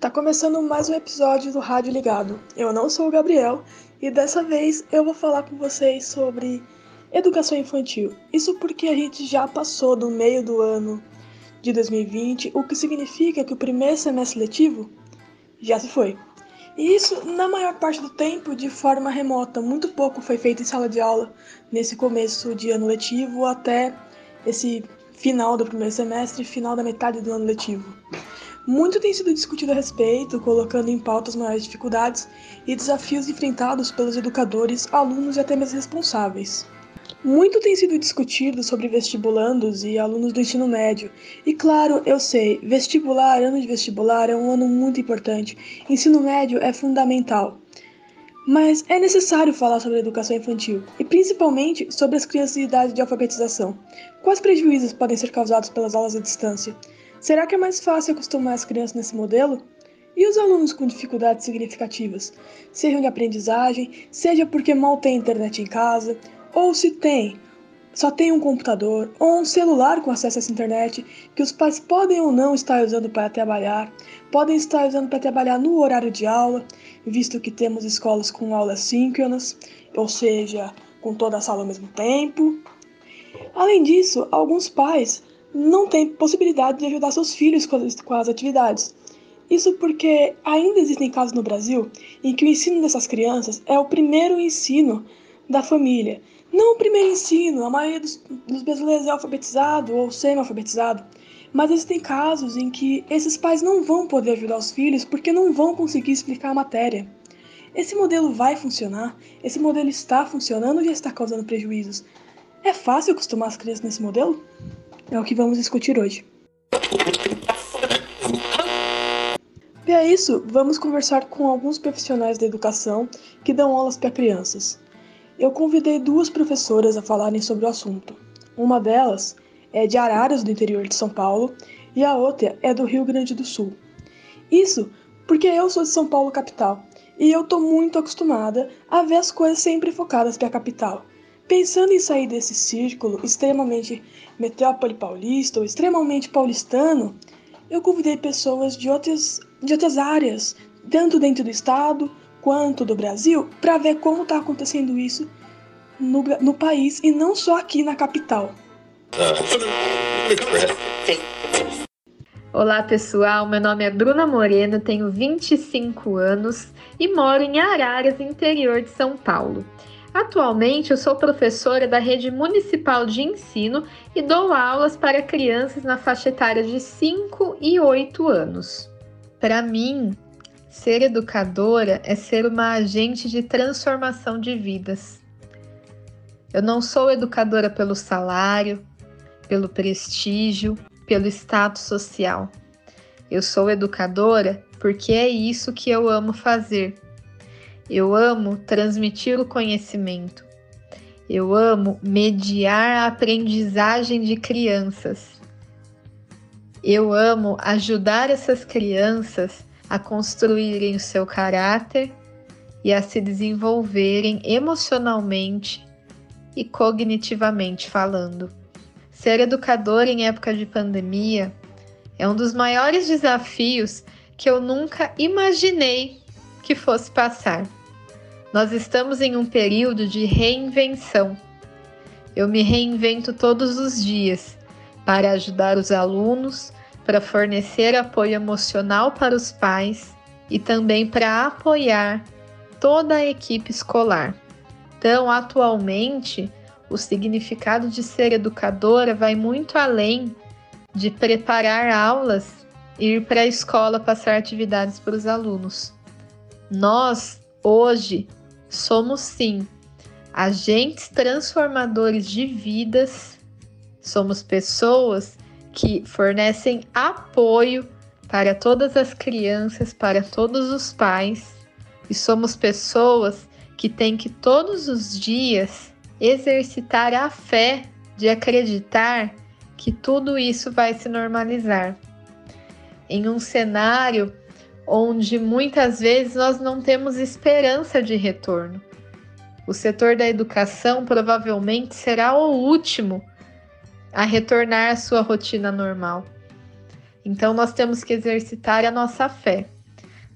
Tá começando mais um episódio do Rádio Ligado. Eu não sou o Gabriel e dessa vez eu vou falar com vocês sobre educação infantil. Isso porque a gente já passou do meio do ano de 2020, o que significa que o primeiro semestre letivo já se foi. E isso, na maior parte do tempo, de forma remota. Muito pouco foi feito em sala de aula nesse começo de ano letivo até esse final do primeiro semestre final da metade do ano letivo. Muito tem sido discutido a respeito, colocando em pauta as maiores dificuldades e desafios enfrentados pelos educadores, alunos e até mesmo responsáveis. Muito tem sido discutido sobre vestibulandos e alunos do ensino médio. E claro, eu sei, vestibular, ano de vestibular é um ano muito importante. Ensino médio é fundamental. Mas é necessário falar sobre a educação infantil, e principalmente sobre as crianças de idade de alfabetização. Quais prejuízos podem ser causados pelas aulas à distância? Será que é mais fácil acostumar as crianças nesse modelo? E os alunos com dificuldades significativas, sejam de aprendizagem, seja porque mal tem internet em casa, ou se tem, só tem um computador ou um celular com acesso a essa internet que os pais podem ou não estar usando para trabalhar, podem estar usando para trabalhar no horário de aula, visto que temos escolas com aulas síncronas, ou seja, com toda a sala ao mesmo tempo. Além disso, alguns pais não têm possibilidade de ajudar seus filhos com as, com as atividades. Isso porque ainda existem casos no Brasil em que o ensino dessas crianças é o primeiro ensino da família. Não o primeiro ensino, a maioria dos, dos brasileiros é alfabetizado ou semi-alfabetizado, mas existem casos em que esses pais não vão poder ajudar os filhos porque não vão conseguir explicar a matéria. Esse modelo vai funcionar? Esse modelo está funcionando ou já está causando prejuízos? É fácil acostumar as crianças nesse modelo? É o que vamos discutir hoje. Para isso, vamos conversar com alguns profissionais da educação que dão aulas para crianças. Eu convidei duas professoras a falarem sobre o assunto. Uma delas é de Araras, do interior de São Paulo, e a outra é do Rio Grande do Sul. Isso porque eu sou de São Paulo, capital, e eu tô muito acostumada a ver as coisas sempre focadas para a capital. Pensando em sair desse círculo extremamente metrópole paulista ou extremamente paulistano, eu convidei pessoas de outras, de outras áreas, tanto dentro do estado quanto do Brasil, para ver como está acontecendo isso no, no país e não só aqui na capital. Olá pessoal, meu nome é Bruna Moreno, tenho 25 anos e moro em Araras, interior de São Paulo. Atualmente, eu sou professora da rede municipal de ensino e dou aulas para crianças na faixa etária de 5 e 8 anos. Para mim, ser educadora é ser uma agente de transformação de vidas. Eu não sou educadora pelo salário, pelo prestígio, pelo status social. Eu sou educadora porque é isso que eu amo fazer eu amo transmitir o conhecimento. Eu amo mediar a aprendizagem de crianças. Eu amo ajudar essas crianças a construírem o seu caráter e a se desenvolverem emocionalmente e cognitivamente falando. Ser educador em época de pandemia é um dos maiores desafios que eu nunca imaginei que fosse passar. Nós estamos em um período de reinvenção. Eu me reinvento todos os dias para ajudar os alunos, para fornecer apoio emocional para os pais e também para apoiar toda a equipe escolar. Então, atualmente, o significado de ser educadora vai muito além de preparar aulas e ir para a escola passar atividades para os alunos. Nós, hoje, somos sim agentes transformadores de vidas, somos pessoas que fornecem apoio para todas as crianças, para todos os pais, e somos pessoas que têm que todos os dias exercitar a fé de acreditar que tudo isso vai se normalizar. Em um cenário onde muitas vezes nós não temos esperança de retorno. O setor da educação provavelmente será o último a retornar à sua rotina normal. Então, nós temos que exercitar a nossa fé.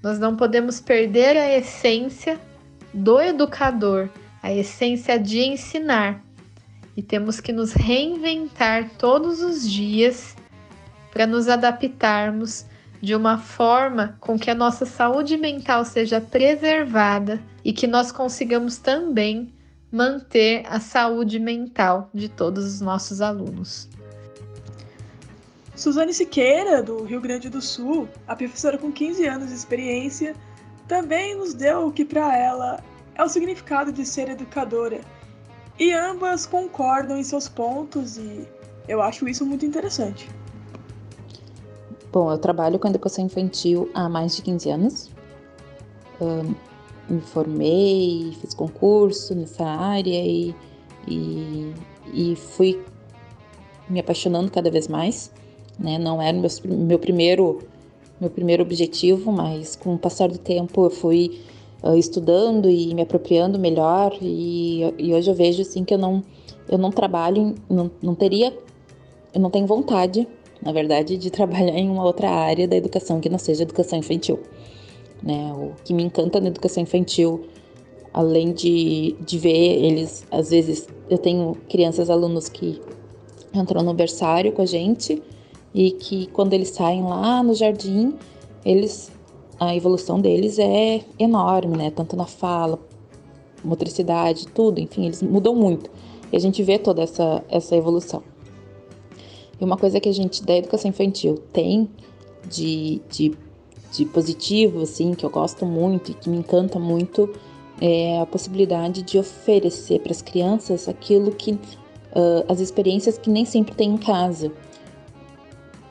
Nós não podemos perder a essência do educador, a essência de ensinar. E temos que nos reinventar todos os dias para nos adaptarmos de uma forma com que a nossa saúde mental seja preservada e que nós consigamos também manter a saúde mental de todos os nossos alunos. Suzane Siqueira, do Rio Grande do Sul, a professora com 15 anos de experiência, também nos deu o que para ela é o significado de ser educadora. E ambas concordam em seus pontos e eu acho isso muito interessante. Bom, eu trabalho com educação infantil há mais de 15 anos. Um, me formei, fiz concurso nessa área e, e, e, fui me apaixonando cada vez mais. Né? Não era meu, meu primeiro meu primeiro objetivo, mas com o passar do tempo eu fui uh, estudando e me apropriando melhor e, e, hoje eu vejo assim que eu não eu não trabalho, não, não teria, eu não tenho vontade, na verdade, de trabalhar em uma outra área da educação que não seja educação infantil. Né? O que me encanta na educação infantil, além de, de ver eles, às vezes eu tenho crianças, alunos que entram no berçário com a gente e que quando eles saem lá no jardim, eles a evolução deles é enorme, né? Tanto na fala, motricidade, tudo, enfim, eles mudam muito. E a gente vê toda essa, essa evolução. E uma coisa que a gente da educação infantil tem de, de de positivo, assim, que eu gosto muito e que me encanta muito, é a possibilidade de oferecer para as crianças aquilo que uh, as experiências que nem sempre tem em casa.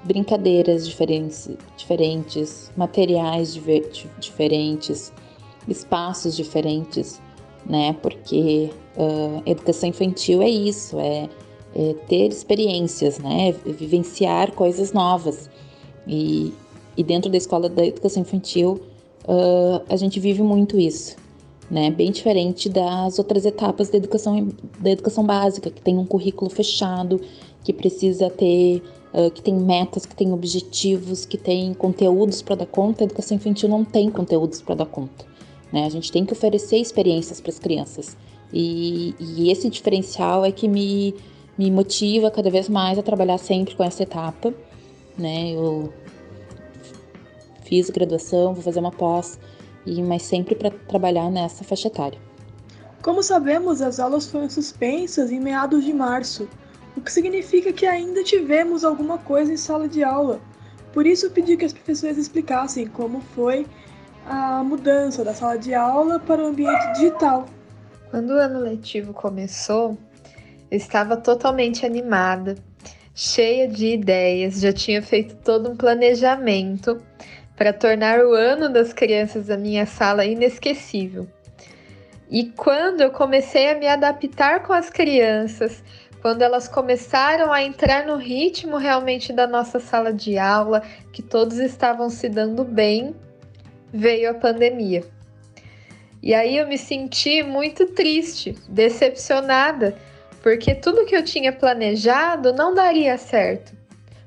Brincadeiras diferentes, diferentes materiais diferentes, espaços diferentes, né? Porque uh, educação infantil é isso, é, é ter experiências, né? Vivenciar coisas novas. E, e dentro da escola da educação infantil, uh, a gente vive muito isso, né? Bem diferente das outras etapas da educação, da educação básica, que tem um currículo fechado, que precisa ter, uh, que tem metas, que tem objetivos, que tem conteúdos para dar conta. A educação infantil não tem conteúdos para dar conta, né? A gente tem que oferecer experiências para as crianças. E, e esse diferencial é que me, me motiva cada vez mais a trabalhar sempre com essa etapa, né? Eu fiz graduação, vou fazer uma pós, e mas sempre para trabalhar nessa faixa etária. Como sabemos, as aulas foram suspensas em meados de março, o que significa que ainda tivemos alguma coisa em sala de aula. Por isso, eu pedi que as professoras explicassem como foi a mudança da sala de aula para o ambiente digital. Quando o ano letivo começou, eu estava totalmente animada, cheia de ideias, já tinha feito todo um planejamento para tornar o ano das crianças da minha sala inesquecível. E quando eu comecei a me adaptar com as crianças, quando elas começaram a entrar no ritmo realmente da nossa sala de aula, que todos estavam se dando bem, veio a pandemia. E aí eu me senti muito triste, decepcionada, porque tudo que eu tinha planejado não daria certo.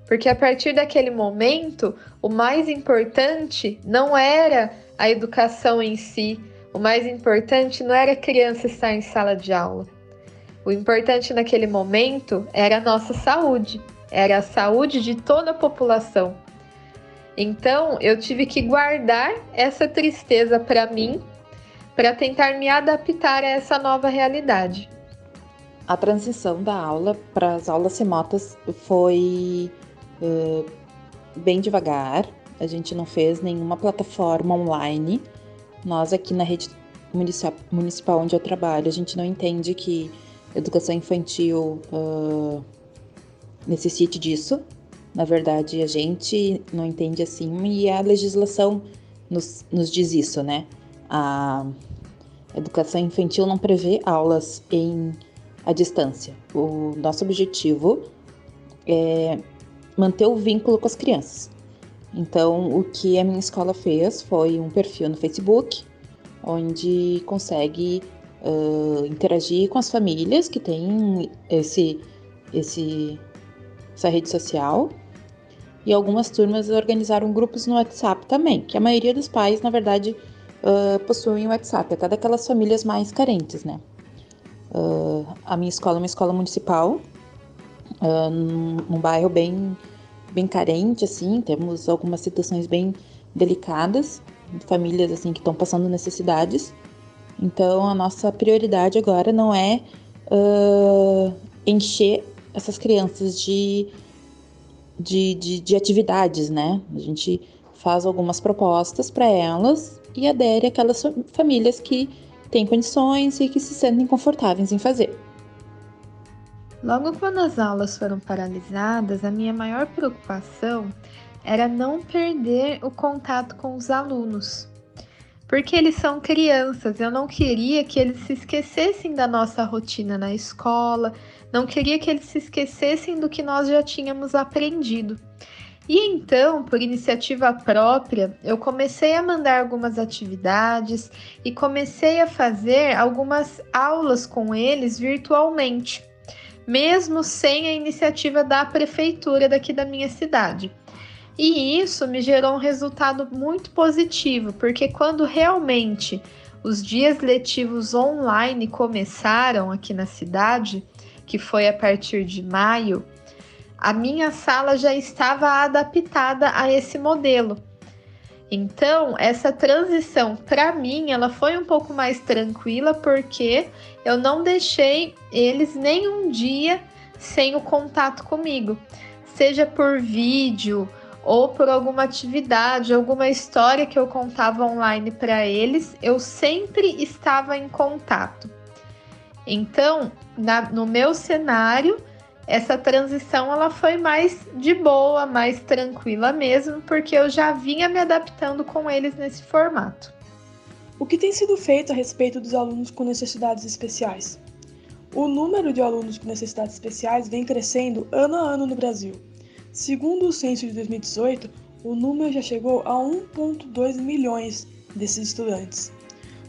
Porque a partir daquele momento, o mais importante não era a educação em si, o mais importante não era a criança estar em sala de aula. O importante naquele momento era a nossa saúde, era a saúde de toda a população. Então, eu tive que guardar essa tristeza para mim, para tentar me adaptar a essa nova realidade. A transição da aula para as aulas remotas foi uh, bem devagar. A gente não fez nenhuma plataforma online. Nós aqui na rede municipal onde eu trabalho, a gente não entende que educação infantil uh, necessite disso. Na verdade, a gente não entende assim e a legislação nos, nos diz isso, né? A educação infantil não prevê aulas em à distância. O nosso objetivo é manter o vínculo com as crianças. Então, o que a minha escola fez foi um perfil no Facebook, onde consegue uh, interagir com as famílias que têm esse, esse, essa rede social. E algumas turmas organizaram grupos no WhatsApp também, que a maioria dos pais, na verdade, uh, possuem WhatsApp, até daquelas famílias mais carentes, né? Uh, a minha escola é uma escola municipal, uh, num, num, bairro bem, bem carente, assim, temos algumas situações bem delicadas, famílias assim que estão passando necessidades. Então a nossa prioridade agora não é uh, encher essas crianças de, de, de, de atividades, né? A gente faz algumas propostas para elas e adere àquelas famílias que têm condições e que se sentem confortáveis em fazer. Logo quando as aulas foram paralisadas, a minha maior preocupação era não perder o contato com os alunos. Porque eles são crianças, eu não queria que eles se esquecessem da nossa rotina na escola, não queria que eles se esquecessem do que nós já tínhamos aprendido. E então, por iniciativa própria, eu comecei a mandar algumas atividades e comecei a fazer algumas aulas com eles virtualmente, mesmo sem a iniciativa da prefeitura daqui da minha cidade. E isso me gerou um resultado muito positivo, porque quando realmente os dias letivos online começaram aqui na cidade, que foi a partir de maio, a minha sala já estava adaptada a esse modelo. Então, essa transição para mim, ela foi um pouco mais tranquila porque eu não deixei eles nenhum dia sem o contato comigo, seja por vídeo ou por alguma atividade, alguma história que eu contava online para eles, eu sempre estava em contato. Então, na, no meu cenário, essa transição ela foi mais de boa, mais tranquila mesmo, porque eu já vinha me adaptando com eles nesse formato. O que tem sido feito a respeito dos alunos com necessidades especiais? O número de alunos com necessidades especiais vem crescendo ano a ano no Brasil. Segundo o censo de 2018, o número já chegou a 1,2 milhões desses estudantes.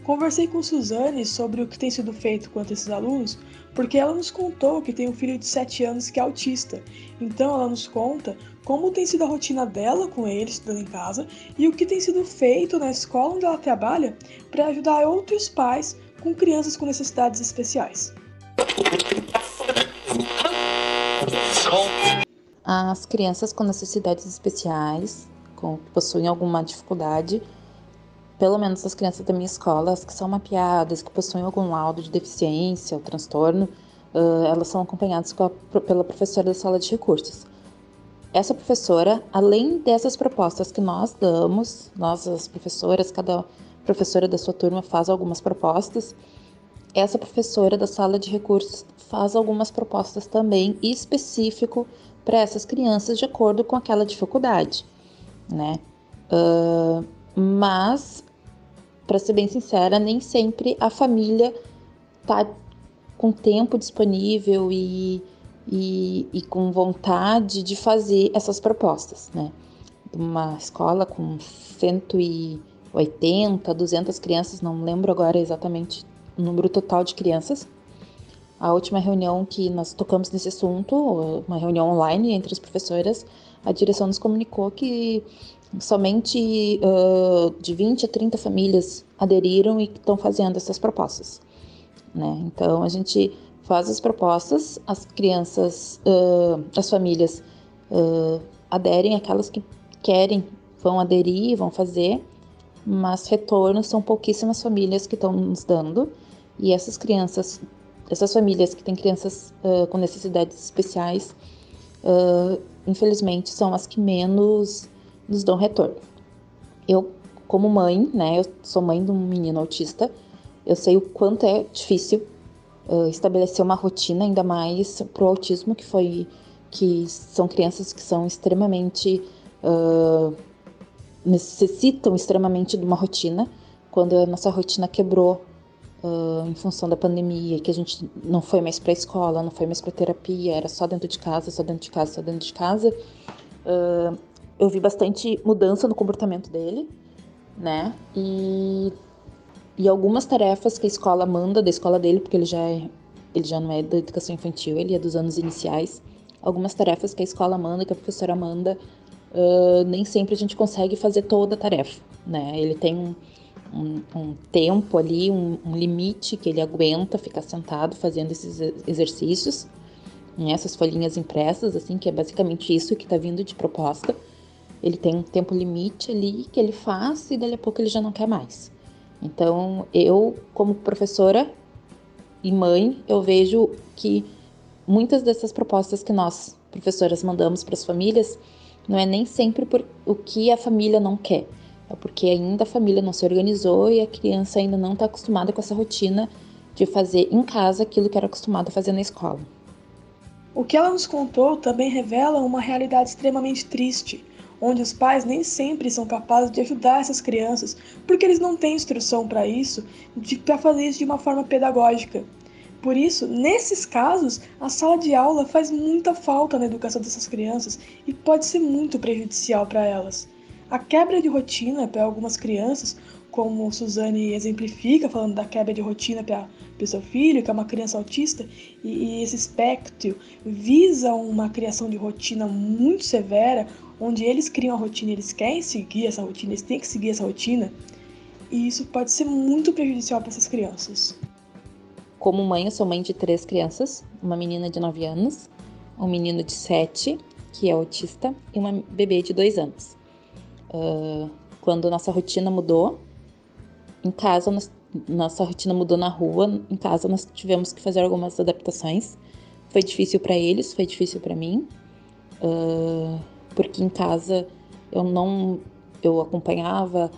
Conversei com Suzane sobre o que tem sido feito quanto a esses alunos, porque ela nos contou que tem um filho de 7 anos que é autista. Então ela nos conta como tem sido a rotina dela com ele estudando em casa e o que tem sido feito na escola onde ela trabalha para ajudar outros pais com crianças com necessidades especiais as crianças com necessidades especiais, com, que possuem alguma dificuldade, pelo menos as crianças da minha escola, as que são mapeadas, que possuem algum laudo de deficiência ou transtorno, uh, elas são acompanhadas a, pela professora da sala de recursos. Essa professora, além dessas propostas que nós damos, nós as professoras, cada professora da sua turma faz algumas propostas, essa professora da sala de recursos faz algumas propostas também específico para essas crianças de acordo com aquela dificuldade, né? Uh, mas, para ser bem sincera, nem sempre a família tá com tempo disponível e, e, e com vontade de fazer essas propostas, né? Uma escola com 180, 200 crianças, não lembro agora exatamente o número total de crianças, a última reunião que nós tocamos nesse assunto, uma reunião online entre as professoras, a direção nos comunicou que somente uh, de 20 a 30 famílias aderiram e estão fazendo essas propostas. Né? Então a gente faz as propostas, as crianças, uh, as famílias uh, aderem, aquelas que querem vão aderir, vão fazer, mas retorno são pouquíssimas famílias que estão nos dando e essas crianças essas famílias que têm crianças uh, com necessidades especiais, infelizmente, são as que menos nos dão retorno. Eu, como mãe, né, eu sou mãe de um menino autista, eu sei o quanto é difícil uh, estabelecer uma rotina, ainda mais para o autismo, que foi que são crianças que são extremamente necessitam extremamente de uma rotina. Quando a nossa rotina quebrou uh, em função da pandemia, que a gente não foi mais para a escola, não foi mais para terapia, era só dentro de casa, só dentro de casa, só dentro de casa. Uh, eu vi bastante mudança no comportamento dele, né? E e algumas tarefas que a escola manda da escola dele, porque ele já é, ele já não é da educação infantil, ele é dos anos iniciais. Algumas tarefas que a escola manda, que a professora manda, uh, nem sempre a gente consegue fazer toda a tarefa, né? Ele tem um, um, um tempo ali, um, um, limite que ele aguenta ficar sentado fazendo esses exercícios, essas folhinhas impressas, assim, que é basicamente isso que está vindo de proposta. Ele tem um tempo limite ali que ele faz e dali a pouco ele já não quer mais. Então, eu, como professora e mãe, eu vejo que muitas dessas propostas que nós, professoras, mandamos para as famílias, não é nem sempre por o que a família não quer, é porque ainda a família não se organizou e a criança ainda não está acostumada com essa rotina de fazer em casa aquilo que era acostumada a fazer na escola. O que ela nos contou também revela uma realidade extremamente triste onde os pais nem sempre são capazes de ajudar essas crianças, porque eles não têm instrução para isso, para fazer isso de uma forma pedagógica. Por isso, nesses casos, a sala de aula faz muita falta na educação dessas crianças e pode ser muito prejudicial para elas. A quebra de rotina para algumas crianças, como Suzane exemplifica, falando da quebra de rotina para o seu filho, que é uma criança autista, e, e esse espectro visa uma criação de rotina muito severa, onde eles criam a rotina, eles querem seguir essa rotina, eles têm que seguir essa rotina, e isso pode ser muito prejudicial para essas crianças. Como mãe, eu sou mãe de três crianças, uma menina de 9 anos, um menino de 7, que é autista, e uma bebê de 2 anos. Uh, quando nossa rotina mudou, em casa, nós, nossa rotina mudou na rua, em casa nós tivemos que fazer algumas adaptações. Foi difícil para eles, foi difícil para mim. Uh, porque em casa eu não eu acompanhava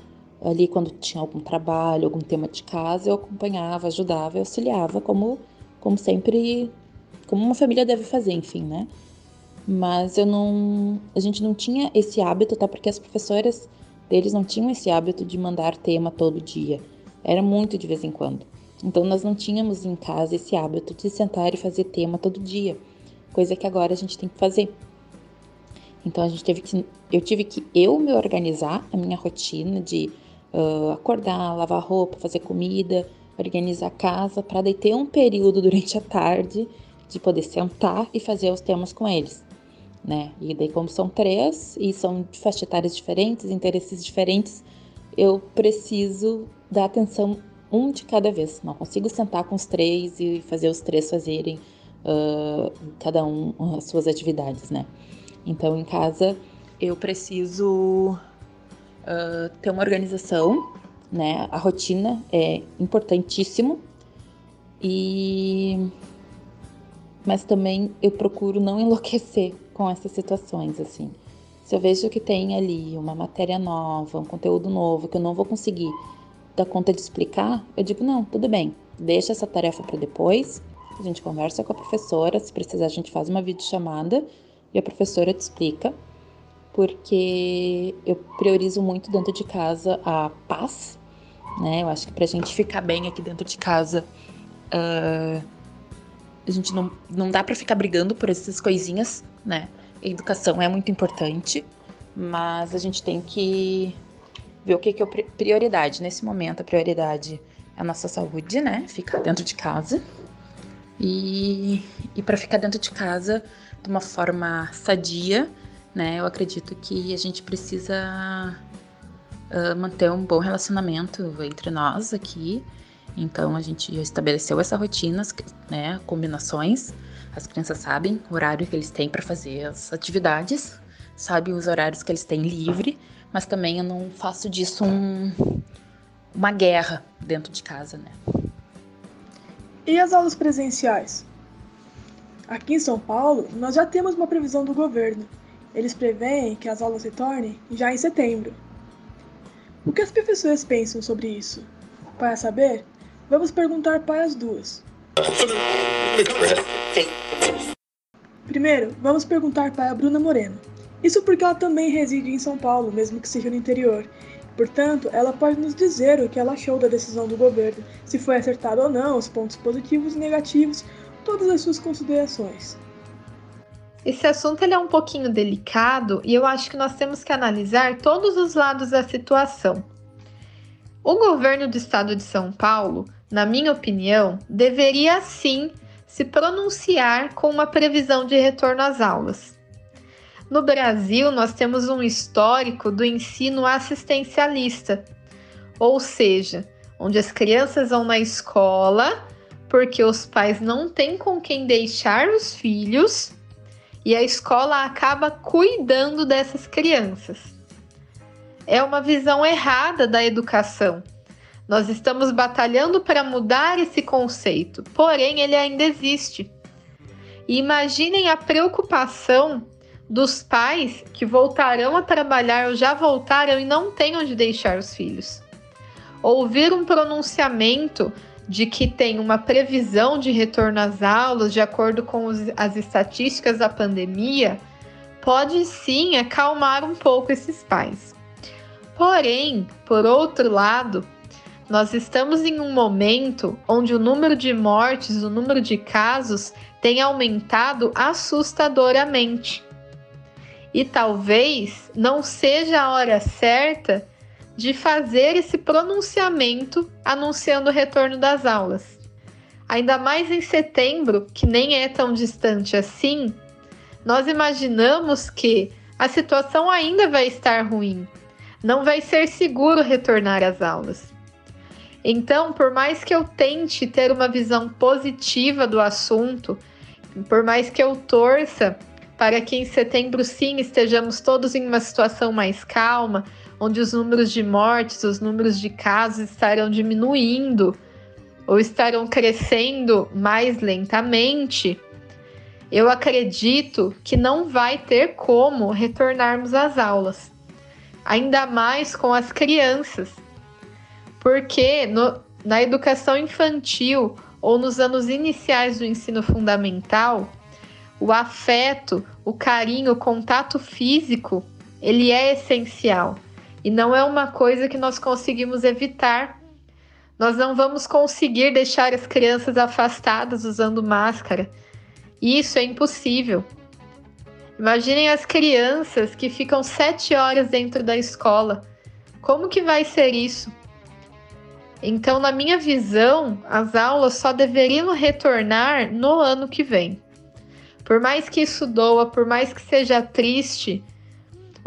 ali quando tinha algum trabalho, algum tema de casa, eu acompanhava, ajudava, auxiliava como como sempre como uma família deve fazer, enfim, né? Mas eu não a gente não tinha esse hábito, tá? Porque as professoras deles não tinham esse hábito de mandar tema todo dia. Era muito de vez em quando. Então nós não tínhamos em casa esse hábito de sentar e fazer tema todo dia, coisa que agora a gente tem que fazer. Então a gente teve que, eu tive que eu me organizar a minha rotina de uh, acordar, lavar roupa, fazer comida, organizar a casa para daí ter um período durante a tarde de poder sentar e fazer os temas com eles, né? E daí como são três e são de faixa etárias diferentes, interesses diferentes, eu preciso dar atenção um de cada vez. Não consigo sentar com os três e fazer os três fazerem uh, cada um as suas atividades, né? Então, em casa, eu preciso uh, ter uma organização, né? A rotina é importantíssimo e mas também eu procuro não enlouquecer com essas situações assim. Se eu vejo que tem ali uma matéria nova, um conteúdo novo que eu não vou conseguir dar conta de explicar, eu digo não, tudo bem, deixa essa tarefa para depois. A gente conversa com a professora, se precisar a gente faz uma videochamada e a professora te explica, porque eu priorizo muito dentro de casa a paz, né? Eu acho que pra gente ficar bem aqui dentro de casa, uh, a gente não, não dá para ficar brigando por essas coisinhas, né? A educação é muito importante, mas a gente tem que ver o que, que é prioridade. Nesse momento, a prioridade é a nossa saúde, né? Ficar dentro de casa. E, e para ficar dentro de casa, de uma forma sadia, né? Eu acredito que a gente precisa uh, manter um bom relacionamento entre nós aqui. Então a gente já estabeleceu essa rotina, né? Combinações. As crianças sabem o horário que eles têm para fazer as atividades, sabem os horários que eles têm livre, mas também eu não faço disso um, uma guerra dentro de casa, né? E as aulas presenciais? Aqui em São Paulo, nós já temos uma previsão do governo. Eles preveem que as aulas retornem já em setembro. O que as professoras pensam sobre isso? Para saber, vamos perguntar para as duas. Primeiro, vamos perguntar para a Bruna Moreno. Isso porque ela também reside em São Paulo, mesmo que seja no interior. Portanto, ela pode nos dizer o que ela achou da decisão do governo, se foi acertado ou não, os pontos positivos e negativos, todas as suas considerações. Esse assunto ele é um pouquinho delicado e eu acho que nós temos que analisar todos os lados da situação. O governo do estado de São Paulo, na minha opinião, deveria sim se pronunciar com uma previsão de retorno às aulas. No Brasil, nós temos um histórico do ensino assistencialista, ou seja, onde as crianças vão na escola porque os pais não têm com quem deixar os filhos e a escola acaba cuidando dessas crianças. É uma visão errada da educação. Nós estamos batalhando para mudar esse conceito, porém ele ainda existe. E imaginem a preocupação dos pais que voltarão a trabalhar ou já voltaram e não têm onde deixar os filhos. Ouvir um pronunciamento de que tem uma previsão de retorno às aulas de acordo com os, as estatísticas da pandemia, pode sim acalmar um pouco esses pais. Porém, por outro lado, nós estamos em um momento onde o número de mortes, o número de casos tem aumentado assustadoramente. E talvez não seja a hora certa de fazer esse pronunciamento anunciando o retorno das aulas. Ainda mais em setembro, que nem é tão distante assim, nós imaginamos que a situação ainda vai estar ruim. Não vai ser seguro retornar às aulas. Então, por mais que eu tente ter uma visão positiva do assunto, por mais que eu torça para que em setembro sim estejamos todos em uma situação mais calma, onde os números de mortes, os números de casos estarão diminuindo ou estarão crescendo mais lentamente, eu acredito que não vai ter como retornarmos às aulas, ainda mais com as crianças, porque no, na educação infantil ou nos anos iniciais do ensino fundamental, o afeto, o carinho, o contato físico, ele é essencial. E não é uma coisa que nós conseguimos evitar. Nós não vamos conseguir deixar as crianças afastadas usando máscara. Isso é impossível. Imaginem as crianças que ficam sete horas dentro da escola. Como que vai ser isso? Então, na minha visão, as aulas só deveriam retornar no ano que vem. Por mais que isso doa, por mais que seja triste,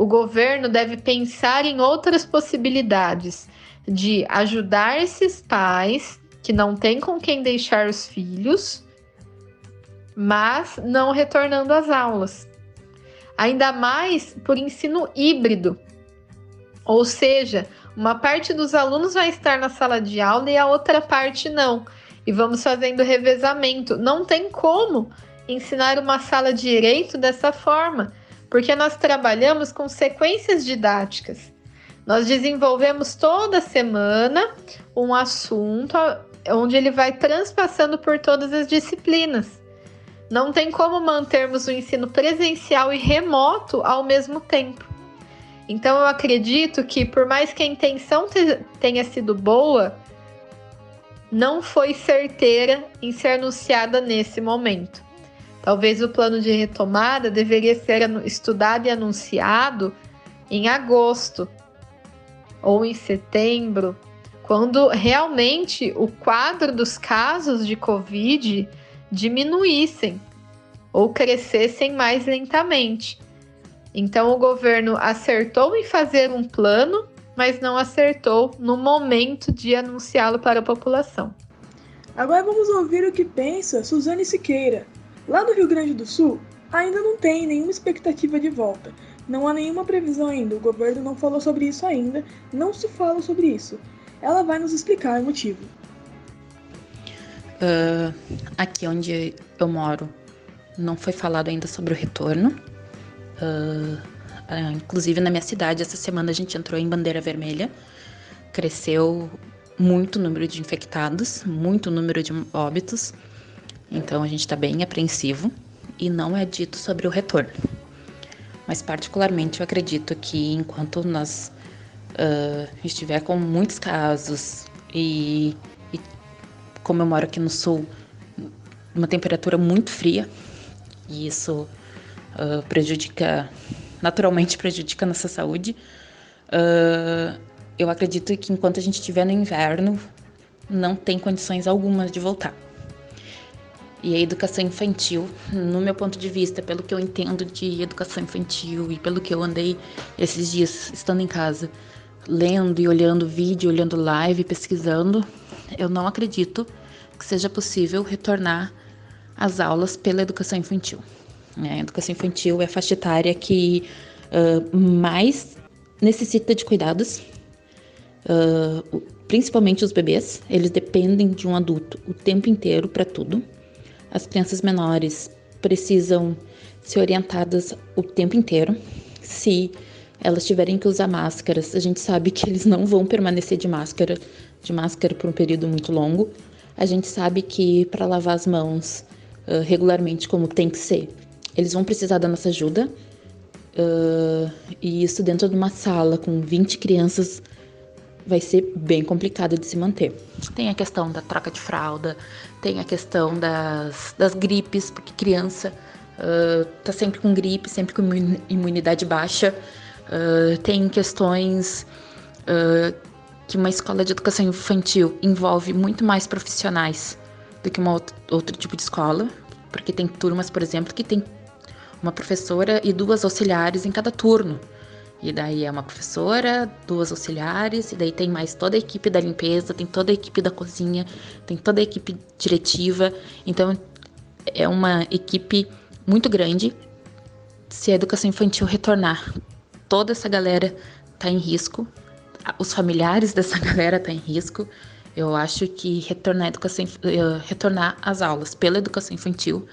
o governo deve pensar em outras possibilidades de ajudar esses pais que não têm com quem deixar os filhos, mas não retornando às aulas. Ainda mais por ensino híbrido. Ou seja, uma parte dos alunos vai estar na sala de aula e a outra parte não. E vamos fazendo revezamento. Não tem como ensinar uma sala de direito dessa forma porque nós trabalhamos com sequências didáticas. Nós desenvolvemos toda semana um assunto onde ele vai transpassando por todas as disciplinas. Não tem como mantermos o ensino presencial e remoto ao mesmo tempo. Então eu acredito que por mais que a intenção tenha sido boa, não foi certeira em ser anunciada nesse momento. Talvez o plano de retomada deveria ser estudado e anunciado em agosto ou em setembro, quando realmente o quadro dos casos de Covid diminuíssem ou crescessem mais lentamente. Então o governo acertou em fazer um plano, mas não acertou no momento de anunciá-lo para a população. Agora vamos ouvir o que pensa Suzane Siqueira, Lá no Rio Grande do Sul, ainda não tem nenhuma expectativa de volta. Não há nenhuma previsão ainda, o governo não falou sobre isso ainda, não se fala sobre isso. Ela vai nos explicar o motivo. Uh, aqui onde eu moro, não foi falado ainda sobre o retorno. Uh, inclusive na minha cidade, essa semana a gente entrou em bandeira vermelha. Cresceu muito o número de infectados, muito o número de óbitos. Então a gente está bem apreensivo e não é dito sobre o retorno. Mas particularmente eu acredito que enquanto nós uh, estiver com muitos casos e, e como eu moro aqui no sul, uma temperatura muito fria e isso uh, prejudica naturalmente prejudica a nossa saúde. Uh, eu acredito que enquanto a gente estiver no inverno, não tem condições algumas de voltar. E a educação infantil, no meu ponto de vista, pelo que eu entendo de educação infantil e pelo que eu andei esses dias estando em casa, lendo e olhando vídeo, olhando live, pesquisando, eu não acredito que seja possível retornar às aulas pela educação infantil. A educação infantil é a faixa etária que uh, mais necessita de cuidados, uh, principalmente os bebês. Eles dependem de um adulto o tempo inteiro para tudo. As crianças menores precisam ser orientadas o tempo inteiro. Se elas tiverem que usar máscaras, a gente sabe que eles não vão permanecer de máscara, de máscara por um período muito longo. A gente sabe que para lavar as mãos uh, regularmente, como tem que ser, eles vão precisar da nossa ajuda. Uh, e isso dentro de uma sala com 20 crianças vai ser bem complicado de se manter. Tem a questão da troca de fralda, tem a questão das, das gripes, porque criança uh, tá sempre com gripe, sempre com imunidade baixa. Uh, tem questões uh, que uma escola de educação infantil envolve muito mais profissionais do que uma outra, outro tipo de escola, porque tem turmas, por exemplo, que tem uma professora e duas auxiliares em cada turno. E daí é uma professora, duas auxiliares, e daí tem mais toda a equipe da limpeza, tem toda a equipe da cozinha, tem toda a equipe diretiva. Então é uma equipe muito grande. Se a educação infantil retornar, toda essa galera está em risco, os familiares dessa galera tá em risco. Eu acho que retornar, educação, uh, retornar às aulas pela educação infantil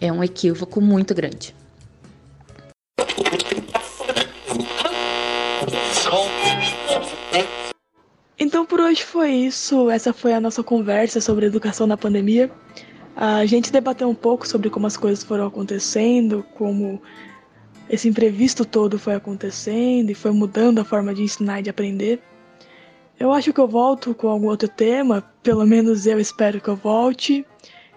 é um equívoco muito grande. Então por hoje foi isso. Essa foi a nossa conversa sobre educação na pandemia. A gente debateu um pouco sobre como as coisas foram acontecendo, como esse imprevisto todo foi acontecendo e foi mudando a forma de ensinar e de aprender. Eu acho que eu volto com algum outro tema, pelo menos eu espero que eu volte.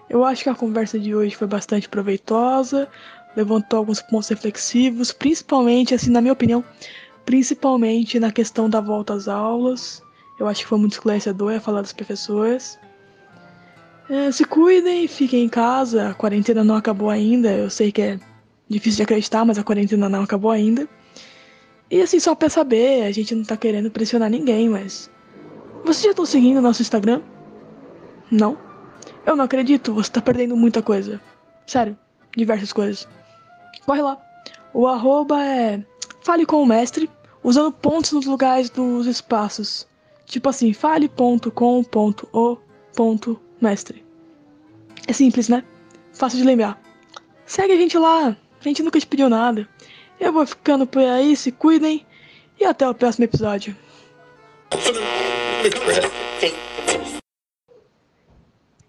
Eu acho que a conversa de hoje foi bastante proveitosa, levantou alguns pontos reflexivos, principalmente, assim, na minha opinião, principalmente na questão da volta às aulas. Eu acho que foi muito esclarecedor a falar das professoras. É, se cuidem, fiquem em casa, a quarentena não acabou ainda, eu sei que é difícil de acreditar, mas a quarentena não acabou ainda. E assim, só pra saber, a gente não tá querendo pressionar ninguém, mas. Vocês já estão seguindo o nosso Instagram? Não? Eu não acredito, você tá perdendo muita coisa. Sério, diversas coisas. Corre lá. O arroba é Fale com o mestre, usando pontos nos lugares dos espaços. Tipo assim, fale.com.o.mestre. É simples, né? Fácil de lembrar. Segue a gente lá, a gente nunca te pediu nada. Eu vou ficando por aí, se cuidem e até o próximo episódio.